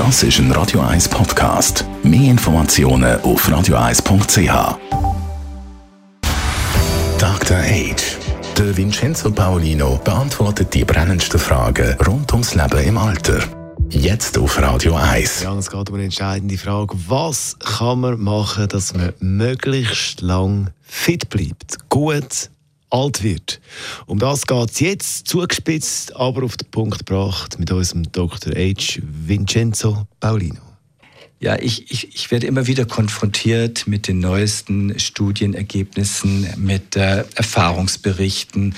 Das ist ein Radio 1 Podcast. Mehr Informationen auf radio1.ch. Dr. Age. Der Vincenzo Paolino beantwortet die brennendsten Fragen rund ums Leben im Alter. Jetzt auf Radio 1. Ja, es geht um eine entscheidende Frage. Was kann man machen, dass man möglichst lang fit bleibt, gut alt wird? Um das geht es jetzt, zugespitzt, aber auf den Punkt gebracht mit unserem Dr. H. Vincenzo Paulino. Ja, ich, ich, ich werde immer wieder konfrontiert mit den neuesten Studienergebnissen, mit äh, Erfahrungsberichten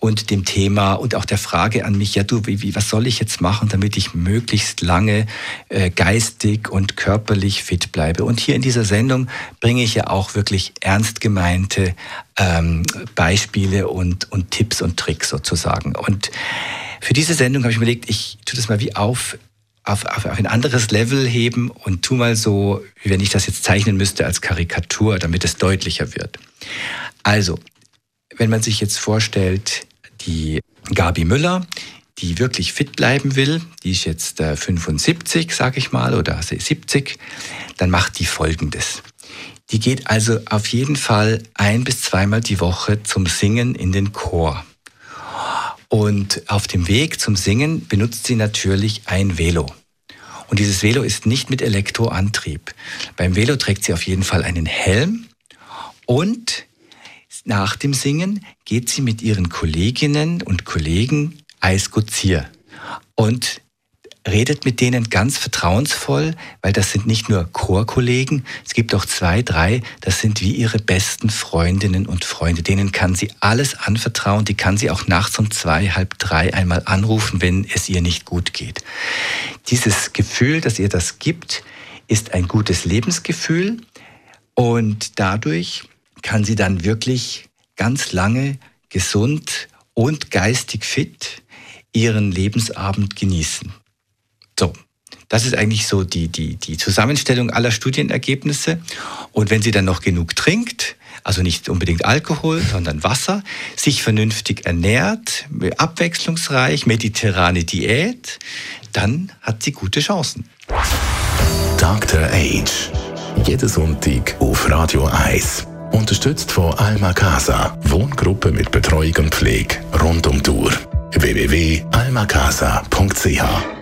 und dem Thema und auch der Frage an mich, ja du, wie, wie, was soll ich jetzt machen, damit ich möglichst lange äh, geistig und körperlich fit bleibe? Und hier in dieser Sendung bringe ich ja auch wirklich ernst gemeinte ähm, Beispiele und, und Tipps und Tricks sozusagen. Und für diese Sendung habe ich mir überlegt, ich tue das mal wie auf auf, auf, auf ein anderes Level heben und tu mal so, wie wenn ich das jetzt zeichnen müsste als Karikatur, damit es deutlicher wird. Also, wenn man sich jetzt vorstellt, die Gabi Müller, die wirklich fit bleiben will, die ist jetzt äh, 75, sage ich mal, oder 70, dann macht die Folgendes. Die geht also auf jeden Fall ein bis zweimal die Woche zum Singen in den Chor. Und auf dem Weg zum Singen benutzt sie natürlich ein Velo. Und dieses Velo ist nicht mit Elektroantrieb. Beim Velo trägt sie auf jeden Fall einen Helm und nach dem Singen geht sie mit ihren Kolleginnen und Kollegen Eiskuzier. Und redet mit denen ganz vertrauensvoll, weil das sind nicht nur Chorkollegen, es gibt auch zwei, drei, das sind wie ihre besten Freundinnen und Freunde. Denen kann sie alles anvertrauen, die kann sie auch nachts um zwei, halb drei einmal anrufen, wenn es ihr nicht gut geht. Dieses Gefühl, das ihr das gibt, ist ein gutes Lebensgefühl und dadurch kann sie dann wirklich ganz lange gesund und geistig fit ihren Lebensabend genießen. So, das ist eigentlich so die, die, die Zusammenstellung aller Studienergebnisse. Und wenn sie dann noch genug trinkt, also nicht unbedingt Alkohol, sondern Wasser, sich vernünftig ernährt, abwechslungsreich, mediterrane Diät, dann hat sie gute Chancen. Dr. Age. Jeden Sonntag auf Radio 1. Unterstützt von Alma Casa. Wohngruppe mit Betreuung und Pflege rund um Tour. www.almacasa.ch